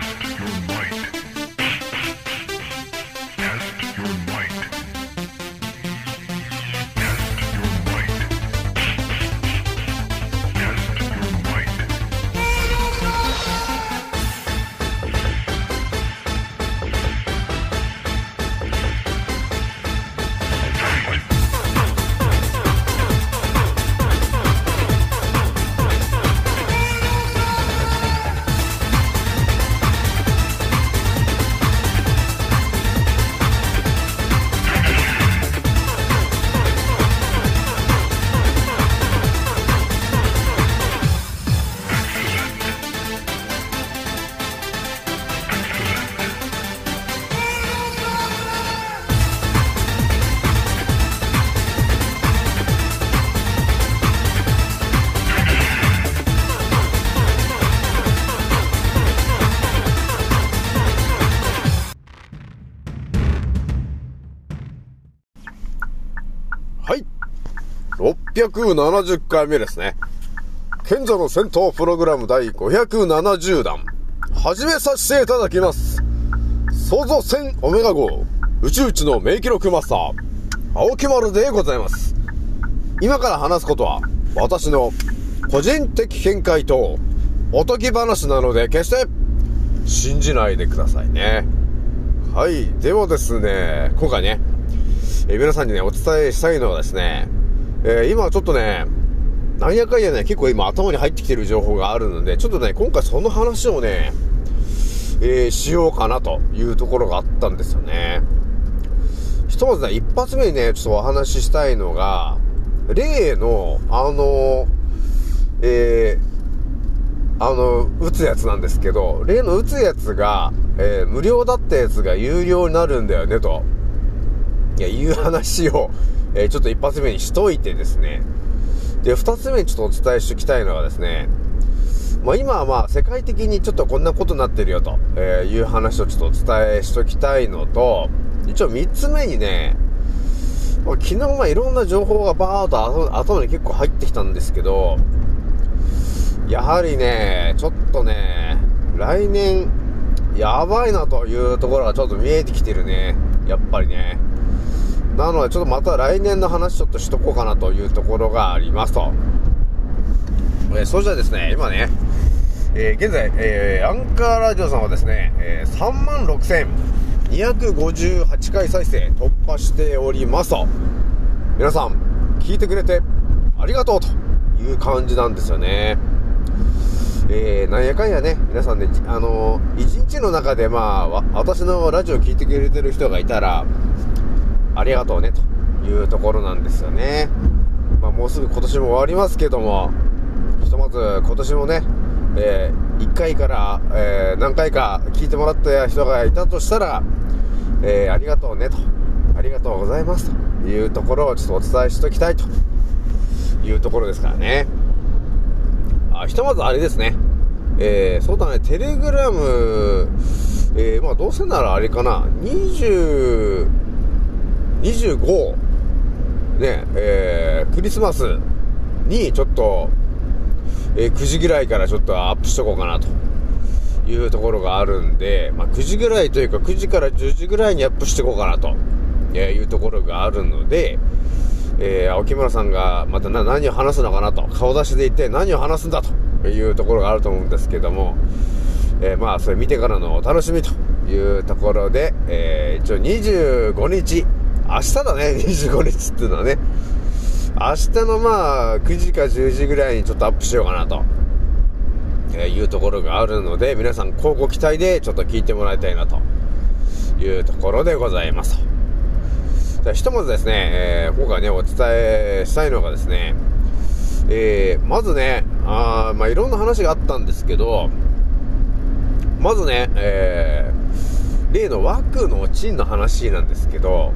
Test your might. 670回目ですね。賢者の戦闘プログラム第570弾。始めさせていただきます。創造戦オメガ号、宇宙一の名記録マスター、青木丸でございます。今から話すことは、私の個人的見解と、おとぎ話なので、決して、信じないでくださいね。はい。ではですね、今回ね、え皆さんにね、お伝えしたいのはですね、えー今ちょっとね、なんやかんやね、結構今頭に入ってきてる情報があるので、ちょっとね、今回その話をね、えーしようかなというところがあったんですよね。ひとまずね、一発目にね、ちょっとお話ししたいのが、例の、あの、えーあの、打つやつなんですけど、例の打つやつが、えー無料だったやつが有料になるんだよね、と。いや、いう話を、えーちょっと一発目にしといてですね。で、二つ目にちょっとお伝えしておきたいのはですね、まあ今はまあ世界的にちょっとこんなことになってるよと、えいう話をちょっとお伝えしときたいのと、一応三つ目にね、まあ昨日まあいろんな情報がバーっと頭頭に結構入ってきたんですけど、やはりね、ちょっとね、来年、やばいなというところがちょっと見えてきてるね。やっぱりね。なので、ちょっとまた来年の話ちょっとしとこうかなというところがありますと。えーそれじゃですね、今ね、えー現在、えーアンカーラジオさんはですね、えー3万6258回再生突破しておりますと。皆さん、聞いてくれてありがとうという感じなんですよね。えー、なんやかんやね、皆さんね、あのー一日の中でまあ、私のラジオ聞いてくれてる人がいたら、ありがとうね、というところなんですよね。まあ、もうすぐ今年も終わりますけども、ひとまず今年もね、え1回から、えー何回か聞いてもらった人がいたとしたら、えーありがとうね、と。ありがとうございます、というところをちょっとお伝えしておきたいというところですからね。あ、ひとまずあれですね。えー、そうだね、テレグラム、えー、まあどうせならあれかな、20、25、ね、えー、クリスマスにちょっと、えー9時ぐらいからちょっとアップしとこうかなというところがあるんで、まあ9時ぐらいというか9時から10時ぐらいにアップしていこうかなというところがあるので、えー青木村さんがまた何を話すのかなと、顔出しで言って何を話すんだというところがあると思うんですけども、えーまあ、それ見てからのお楽しみというところで、えー一応25日、明日だね、25日っていうのはね、明日のまあ、9時か10時ぐらいにちょっとアップしようかなと、えいうところがあるので、皆さん、交互期待でちょっと聞いてもらいたいなというところでございますと。ひとまずですね、えー今回ね、お伝えしたいのがですね、えーまずね、あまあいろんな話があったんですけど、まずね、えー例の枠のチンの話なんですけど、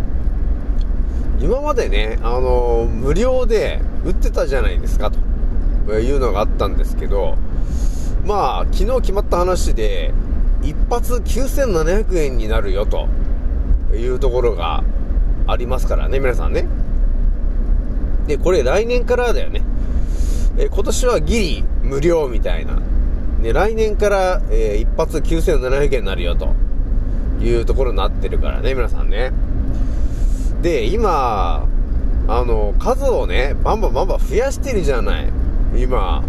今までね、あのー無料で売ってたじゃないですか、というのがあったんですけど、まあ、昨日決まった話で、一発9700円になるよ、というところがありますからね、皆さんね。で、これ来年からだよね。え今年はギリ無料みたいな、ね、来年から、えー一発9700円になるよというところになってるからね、皆さんね。で、今、あの、数をね、バンバンバンバン増やしてるじゃない。今、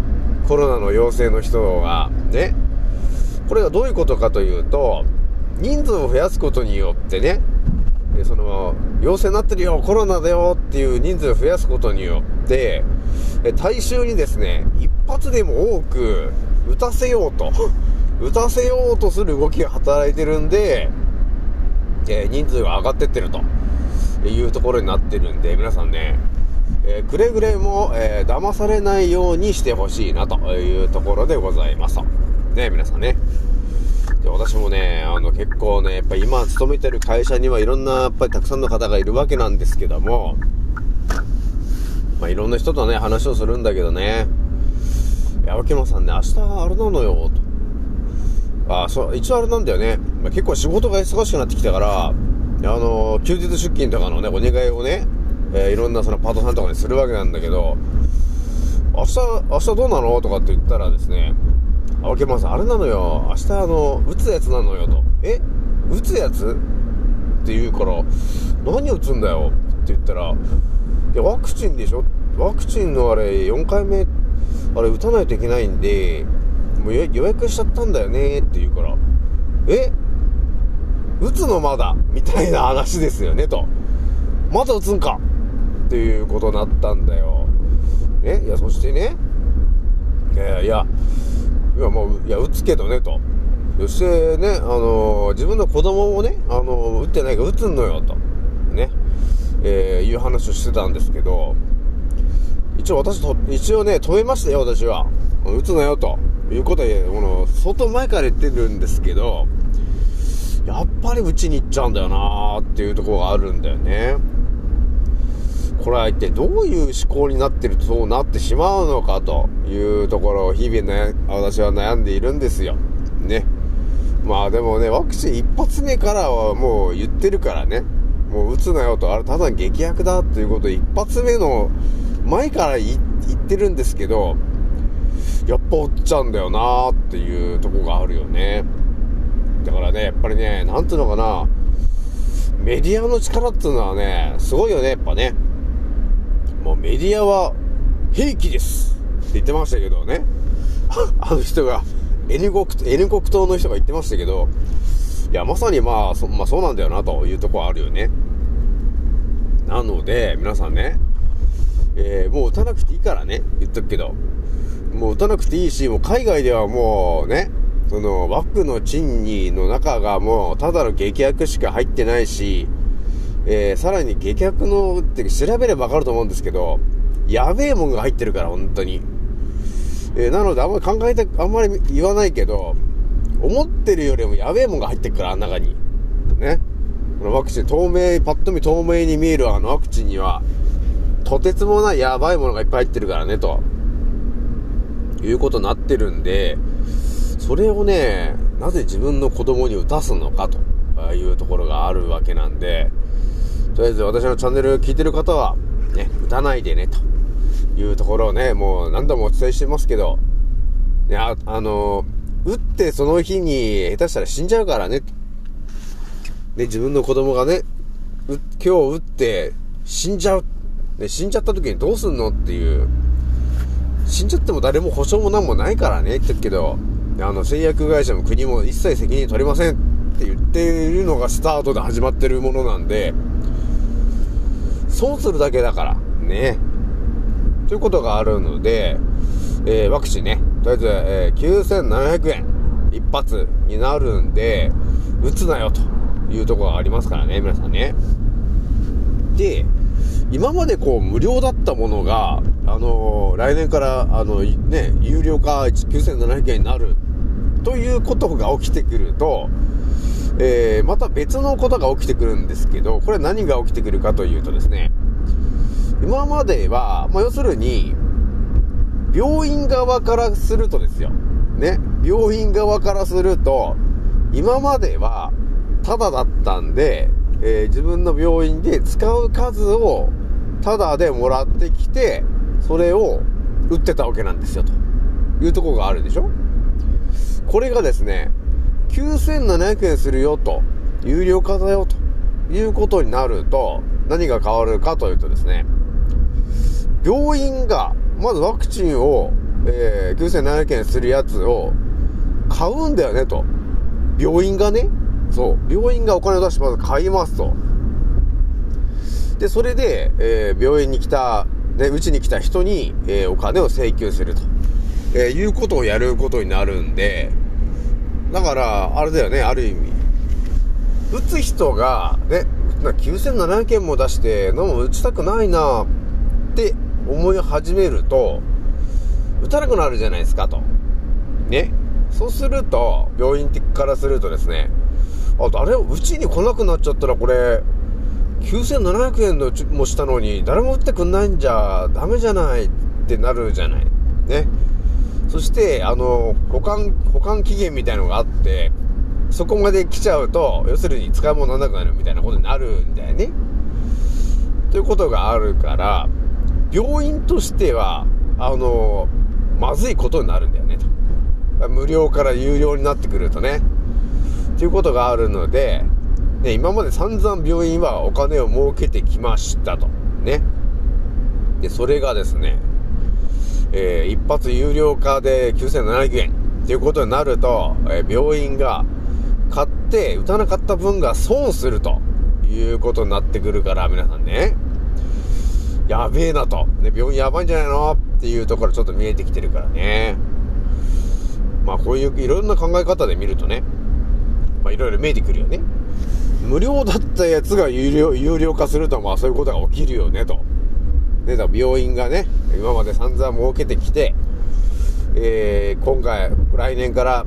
コロナの陽性の人が、ね。これがどういうことかというと、人数を増やすことによってね、その、陽性になってるよ、コロナだよっていう人数を増やすことによって、大衆にですね、一発でも多く打たせようと、打たせようとする動きが働いてるんで、え人数が上がってってるというところになってるんで、皆さんね、えーくれぐれも、えー騙されないようにしてほしいなというところでございますと。ね、皆さんね。で私もね、あの結構ね、やっぱ今勤めてる会社にはいろんな、やっぱりたくさんの方がいるわけなんですけども、まあいろんな人とね、話をするんだけどね、いや、秋野さんね、明日あれなのよ、と。あ、そう、一応あれなんだよね。まあ、結構仕事が忙しくなってきたから、の休日出勤とかのね、お願いをね、えーいろんなそのパートさんとかにするわけなんだけど、明日、明日どうなのとかって言ったらですね、あ、けまさん、あれなのよ、明日あの、打つやつなのよと。え？打つやつ？って言うから、何打つんだよ？って言ったら、いや、ワクチンでしょ？ワクチンのあれ、4回目、あれ打たないといけないんで、もう予予約しちゃったんだよねって言うから、え？打つのまだみたいな話ですよね、と。まだ打つんかっていうことになったんだよ。ね？いや、そしてね、いやいや、いやもう、いや、打つけどね、と。そしてね、あのー自分の子供をね、あのー打ってないから打つのよ、と。ね？えーいう話をしてたんですけど、一応私と、一応ね、止めましたよ、私は。打つなよ、ということで、この、相当前から言ってるんですけど、やっぱり打ちに行っちゃうんだよなーっていうところがあるんだよね。これは一体どういう思考になってるとそうなってしまうのかというところを日々ね、私は悩んでいるんですよ。ね。まあでもね、ワクチン一発目からはもう言ってるからね。もう打つなよと、あれただ劇薬だっていうことを一発目の前から言ってるんですけど、やっぱ打っちゃうんだよなーっていうとこがあるよね。だからね、やっぱりね、なんていうのかな、メディアの力っていうのはね、すごいよね、やっぱね。もうメディアは兵器ですって言ってましたけどね。あの人が、N 国、N 国党の人が言ってましたけど、いや、まさにまあ、そまあそうなんだよなというところあるよね。なので、皆さんね、えーもう打たなくていいからね、言っとくけど。もう打たなくていいし、もう海外ではもうね、その、ワクの賃にの中がもう、ただの劇薬しか入ってないし、えーさらに劇薬の、って調べればわかると思うんですけど、やべえもんが入ってるから、本当に。えーなので、あんまり考えた、あんまり言わないけど、思ってるよりもやべえもんが入ってるから、あん中に。ね。このワクチン、透明、パッと見透明に見えるあのワクチンには、とてつもないやばいものがいっぱい入ってるからね、と。いうことになってるんで、それをね、なぜ自分の子供に打たすのかというところがあるわけなんで、とりあえず私のチャンネル聞いてる方は、ね、打たないでね、というところをね、もう何度もお伝えしてますけど、ね、ああの、打ってその日に下手したら死んじゃうからね、で、自分の子供がね、今日打って死んじゃう。ね、死んじゃった時にどうすんのっていう。死んじゃっても誰も保証もなんもないからねって言うけど、あの、製薬会社も国も一切責任取りませんって言っているのがスタートで始まってるものなんで、そうするだけだから、ね。ということがあるので、えーワクチンね、とりあえず、えー9700円一発になるんで、打つなよというところがありますからね、皆さんね。で、今までこう無料だったものが、あのー来年から、あの、ね、有料化9700円になるということが起きてくると、えーまた別のことが起きてくるんですけど、これ何が起きてくるかというとですね、今までは、まあ、要するに、病院側からするとですよ。ね。病院側からすると、今までは、タダだったんで、えー自分の病院で使う数を、タダでもらってきて、それを売ってたわけなんですよ、というところがあるでしょ？これがですね、9700円するよと、有料化だよということになると、何が変わるかというとですね、病院が、まずワクチンを、えー、9700円するやつを買うんだよねと。病院がね、そう、病院がお金を出してまず買いますと。で、それで、えー、病院に来た、ね、うちに来た人に、えー、お金を請求すると、えー、いうことをやることになるんで、だから、あれだよね、ある意味。打つ人が、ね、9700円も出して、飲む打ちたくないなって思い始めると、打たなくなるじゃないですかと。ね。そうすると、病院的からするとですね、あ、誰も、うちに来なくなっちゃったらこれ、9700円のもしたのに、誰も打ってくんないんじゃダメじゃないってなるじゃない。ね。そして、あの、保管、保管期限みたいのがあって、そこまで来ちゃうと、要するに使い物にならなくなるみたいなことになるんだよね。ということがあるから、病院としては、あの、まずいことになるんだよね、と。無料から有料になってくるとね。ということがあるので、ね、今まで散々病院はお金を儲けてきましたと。ね。で、それがですね、えー、一発有料化で9700円っていうことになると、えー、病院が買って打たなかった分が損するということになってくるから、皆さんね。やべえなと。ね、病院やばいんじゃないのっていうところちょっと見えてきてるからね。まあこういういろんな考え方で見るとね、まあいろいろ見えてくるよね。無料だったやつが有料、有料化すると、まあそういうことが起きるよね、と。ね、だ病院がね、今まで散々儲けてきて、えー、今回、来年から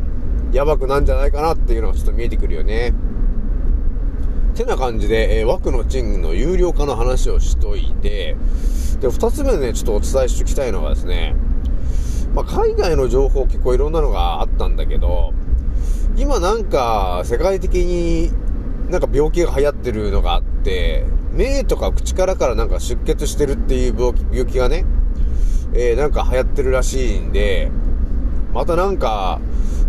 やばくなんじゃないかなっていうのがちょっと見えてくるよね。てな感じで、えー、枠の賃金の有料化の話をしといて、で、二つ目でね、ちょっとお伝えしておきたいのはですね、まあ、海外の情報結構いろんなのがあったんだけど、今なんか世界的になんか病気が流行ってるのがあって、目とか口からからなんか出血してるっていう病気がね、えー、なんか流行ってるらしいんで、またなんか、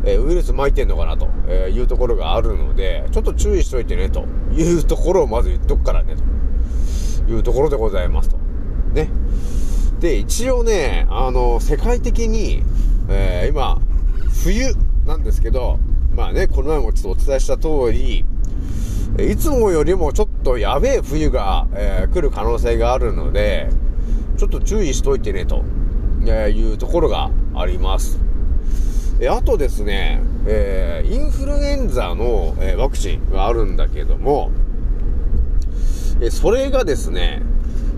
えー、ウイルス巻いてんのかなというところがあるので、ちょっと注意しといてね、というところをまず言っとくからね、というところでございますと。ね。で、一応ね、あの、世界的に、えー、今、冬なんですけど、まあね、この前もちょっとお伝えした通り、いつもよりもちょっとやべえ冬が、えー、来る可能性があるので、ちょっと注意しといてね、というところがあります。えあとですね、えー、インフルエンザの、えー、ワクチンがあるんだけども、えそれがですね、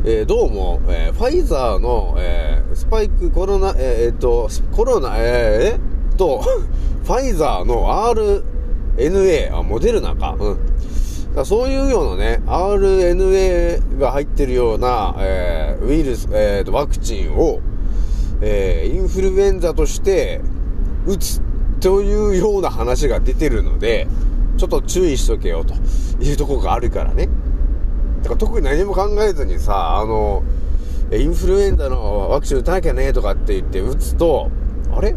えどうも、えファイザーの、えスパイクコロナ、えっと、コロナ、えー、と、ファイザーの RNA、あ、モデルナか。うん。だそういうようなね、RNA が入ってるような、えー、ウイルス、えー、ワクチンを、えー、インフルエンザとして打つというような話が出てるので、ちょっと注意しとけよというところがあるからね。だから特に何も考えずにさ、あの、インフルエンザのワクチン打たなきゃねとかって言って打つと、あれ？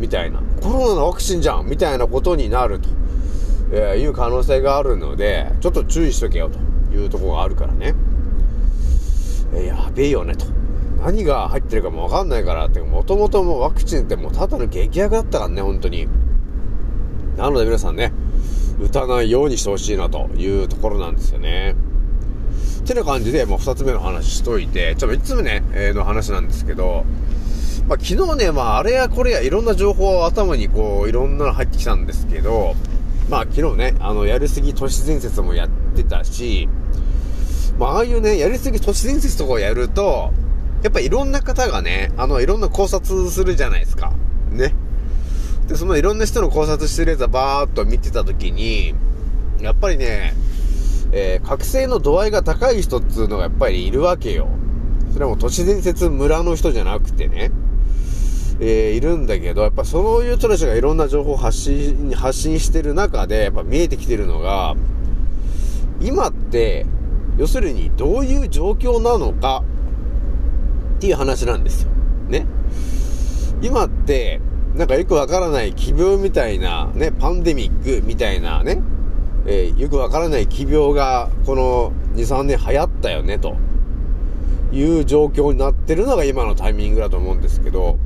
みたいな。コロナのワクチンじゃんみたいなことになると。えー、いう可能性があるので、ちょっと注意しとけよというところがあるからね。えー、やべえよねと。何が入ってるかもわかんないからって、もともともワクチンってもうただの激薬だったからね、本当に。なので皆さんね、打たないようにしてほしいなというところなんですよね。ってな感じで、もう二つ目の話しといて、ちょっと三つ目ね、えー、の話なんですけど、まあ、昨日ね、まあ、あれやこれやいろんな情報を頭にこう、いろんなの入ってきたんですけど、まあ昨日ね、あの、やりすぎ都市伝説もやってたし、まあああいうね、やりすぎ都市伝説とかをやると、やっぱいろんな方がね、あの、いろんな考察するじゃないですか。ね。で、そのいろんな人の考察してるやつはバーっと見てたときに、やっぱりね、えー、覚醒の度合いが高い人っつうのがやっぱりいるわけよ。それはもう都市伝説村の人じゃなくてね。えー、いるんだけど、やっぱそういう人たちがいろんな情報を発信、発信してる中で、やっぱ見えてきてるのが、今って、要するにどういう状況なのかっていう話なんですよ。ね。今って、なんかよくわからない奇病みたいな、ね、パンデミックみたいなね、えーよくわからない奇病が、この2、3年流行ったよね、という状況になってるのが今のタイミングだと思うんですけど、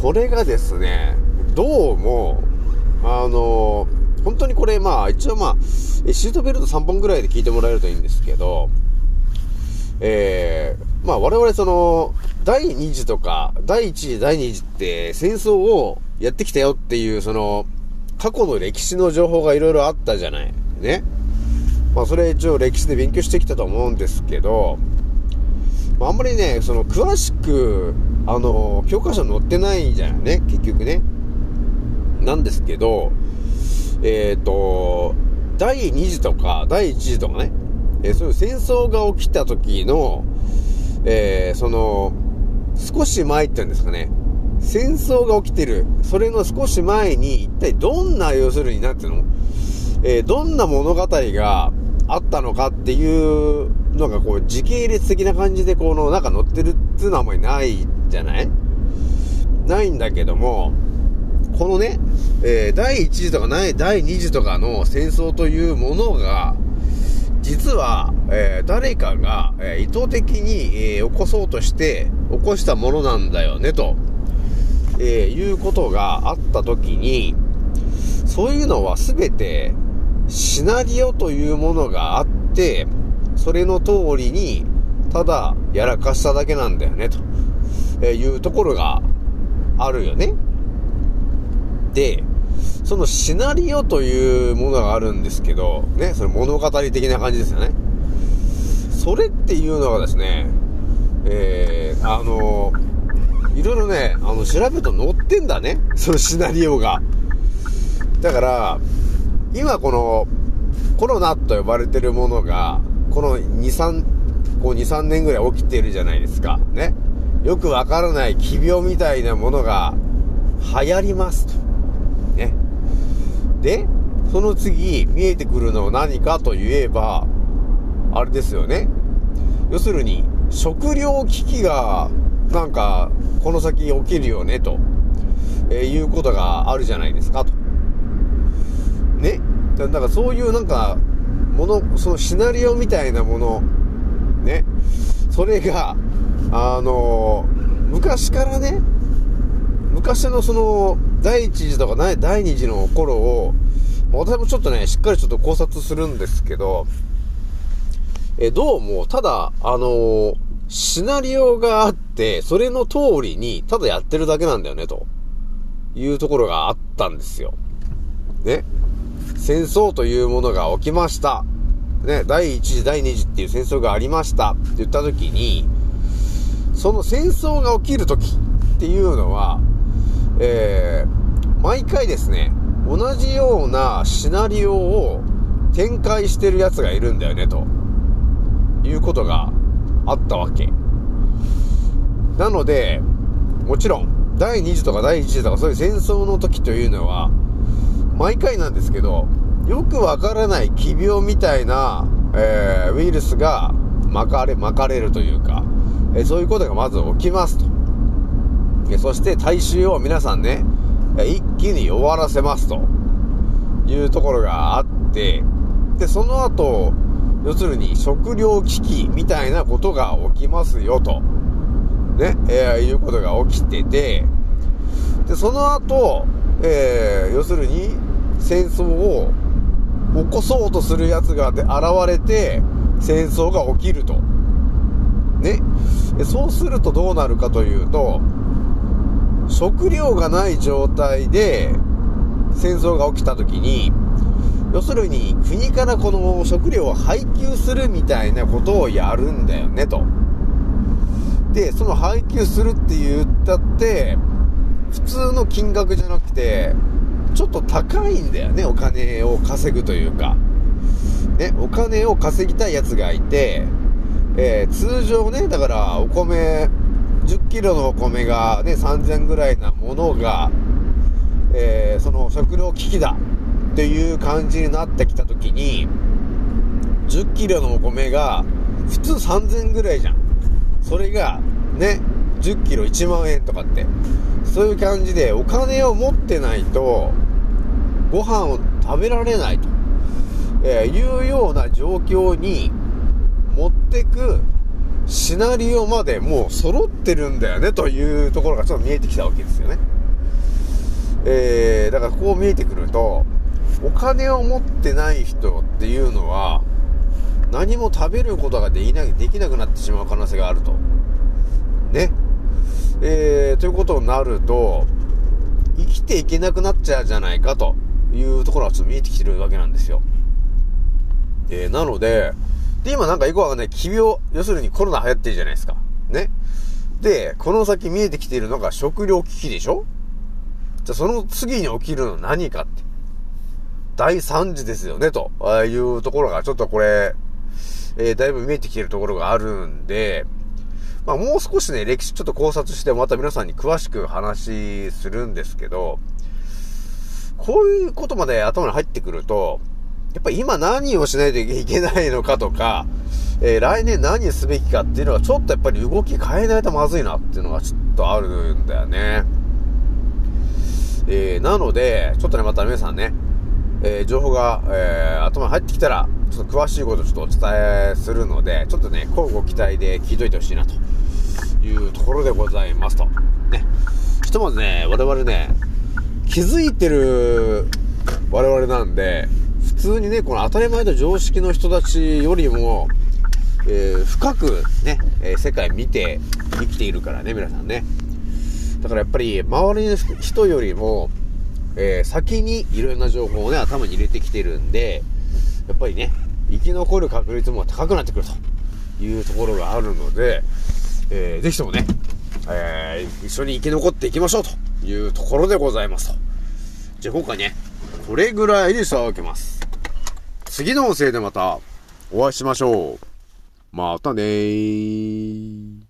これがですね、どうも、あの本当にこれ、まあ、一応まあ、シートベルト3本ぐらいで聞いてもらえるといいんですけど、えー、まあ我々その、第2次とか、第1次、第2次って戦争をやってきたよっていう、その、過去の歴史の情報がいろいろあったじゃない。ね。まあそれ一応歴史で勉強してきたと思うんですけど、まああんまりね、その詳しく、あの、教科書載ってないじゃないね、結局ね。なんですけど、えっ、と、第2次とか、第1次とかね、えーそういう戦争が起きた時の、えーその、少し前っていうんですかね、戦争が起きてる、それの少し前に、一体どんな、要するになんていうの、えーどんな物語があったのかっていうのが、こう、時系列的な感じで、この、なんか載ってるっていうのはあんまりないじゃない？ないんだけども、このね、えー第1次とかない第2次とかの戦争というものが、実は、えー誰かが、えー意図的に、え起こそうとして起こしたものなんだよね、と、えいうことがあったときに、そういうのは全てシナリオというものがあって、それの通りに、ただやらかしただけなんだよね、と。えいうところがあるよね。で、そのシナリオというものがあるんですけど、ね、その物語的な感じですよね。それっていうのがですね、えー、あのいろいろね、あの、調べると載ってんだね。そのシナリオが。だから、今この、コロナと呼ばれてるものが、この2、3、こう2、3年ぐらい起きてるじゃないですか。ね。よくわからない奇病みたいなものが流行りますと。ね。で、その次見えてくるのは何かといえば、あれですよね。要するに、食料危機が、なんか、この先起きるよね、と、えーいうことがあるじゃないですか、と。ね。だだからそういうなんか、もの、そのシナリオみたいなもの、ね。それが、あの昔からね、昔のその、第一次とか第二次の頃を、私もちょっとね、しっかりちょっと考察するんですけど、え、どうも、ただ、あのシナリオがあって、それの通りに、ただやってるだけなんだよね、というところがあったんですよ。ね。戦争というものが起きました。ね、第一次、第二次っていう戦争がありましたって言った時に、その戦争が起きる時っていうのは、えー、毎回ですね、同じようなシナリオを展開してる奴がいるんだよね、ということがあったわけ。なので、もちろん、第2次とか第1次とかそういう戦争の時というのは、毎回なんですけど、よくわからない奇病みたいな、えーウイルスが巻かれ、巻かれるというか、えそういうことがまず起きますと。えそして大衆を皆さんね、一気に終わらせますというところがあって、で、その後、要するに食糧危機みたいなことが起きますよと、ね、えーいうことが起きてて、で、その後、えー要するに戦争を起こそうとする奴が現れて、戦争が起きると。ね。そうするとどうなるかというと、食料がない状態で戦争が起きた時に、要するに国からこの食料を配給するみたいなことをやるんだよねと。で、その配給するって言ったって、普通の金額じゃなくて、ちょっと高いんだよね、お金を稼ぐというか。ね、お金を稼ぎたいやつがいて、えー通常ね、だからお米、10キロのお米がね、3000ぐらいなものが、えーその食料危機だっていう感じになってきたときに、10キロのお米が普通3000ぐらいじゃん。それがね、10キロ1万円とかって、そういう感じでお金を持ってないとご飯を食べられないと、えーいうような状況に持ってくシナリオまでもう揃ってるんだよねというところがちょっと見えてきたわけですよね。えー、だからこう見えてくるとお金を持ってない人っていうのは何も食べることができなできなくなってしまう可能性があると。ね。えー、ということになると、生きていけなくなっちゃうじゃないかというところがちょっと見えてきてるわけなんですよ。えー、なので、で、今なんかよくわかんない、奇病、要するにコロナ流行ってるじゃないですか。ね。で、この先見えてきているのが食料危機でしょ？じゃあその次に起きるの何かって。第3次ですよね、というところがちょっとこれ、えー、だいぶ見えてきているところがあるんで、まあもう少しね、歴史ちょっと考察してまた皆さんに詳しく話するんですけど、こういうことまで頭に入ってくると、やっぱ今何をしないといけないのかとか、えー、来年何すべきかっていうのはちょっとやっぱり動き変えないとまずいなっていうのがちょっとあるんだよね。えー、なので、ちょっとね、また皆さんね、えー、情報が、えー、頭に入ってきたら、ちょっと詳しいことをちょっとお伝えするので、ちょっとね、交互期待で聞いといてほしいなというところでございますと。ね。ひとまずね、我々ね、気づいてる我々なんで、通にね、この当たり前の常識の人たちよりも、えー、深くね、えー、世界見て生きているからね、皆さんね。だからやっぱり、周りの人よりも、えー、先にいろんな情報をね、頭に入れてきてるんで、やっぱりね、生き残る確率も高くなってくるというところがあるので、えー、ぜひともね、えー、一緒に生き残っていきましょうというところでございますと。じゃあ今回ね、これぐらいにしておきます。次の音声でまたお会いしましょう。またねー。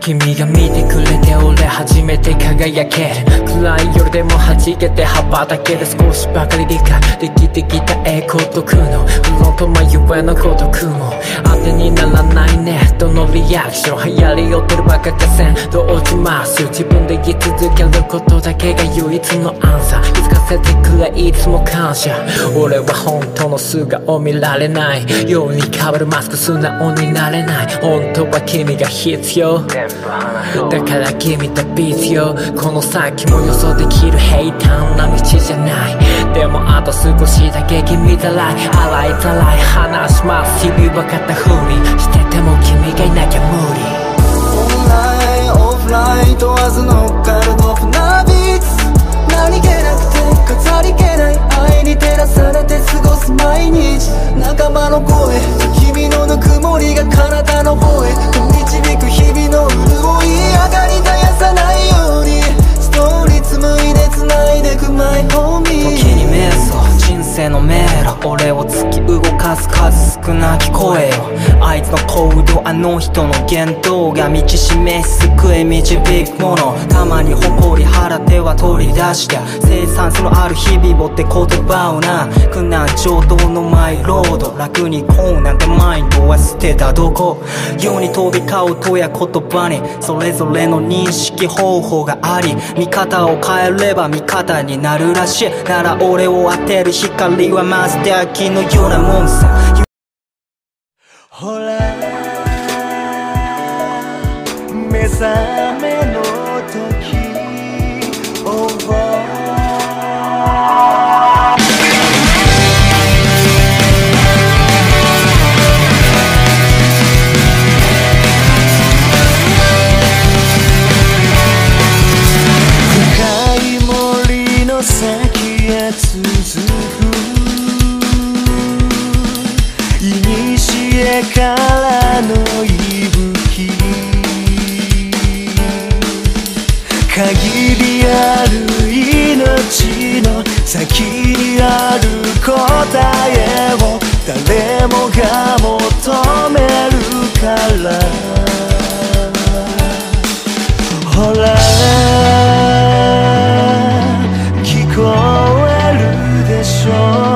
君が見てくれて俺初めて輝ける暗い夜でも弾けて羽ばたける少しばかり理解できてきた栄光と苦悩フロント眉上の孤独も当てにならないネットのリアクション流行り寄ってるバカがせん。どう落ちます？自分で言い続けることだけが唯一のアンサー。気づかせてくれいつも感謝。俺は本当の素顔見られない。ように変わるマスク素直になれない。本当は君が必要。だから君と必要この先も予想できる平坦な道じゃない。でもあと少しだけ君たらい。洗いざらい。話します。日々は肩振りしてても君がいなきゃ無理。オンラインオフライン問わず乗っかるドフナビーツ何気なくて飾り気ない愛に照らされて過ごす毎日。仲間の声君のぬくもりが体の方へ。導く日々の潤い明かり絶やさないように。ストーリー紡いで繋いでくマイホーミー時に瞑想人生の迷路。俺を突き動かす数少なき声よあいつの行動あの人の言動が道示し救い導くものたまに誇り払っては取り出した生産性のある日々をって言葉をな苦難上等のマイロード楽にこうなんてマインドは捨てたどこ世に飛び交うとや言葉にそれぞれの認識方法があり見方を変えれば味方になるらしい。なら俺を当てる光はまるで秋のようなもんさ。ほら。目覚めの時。らほら聞こえるでしょう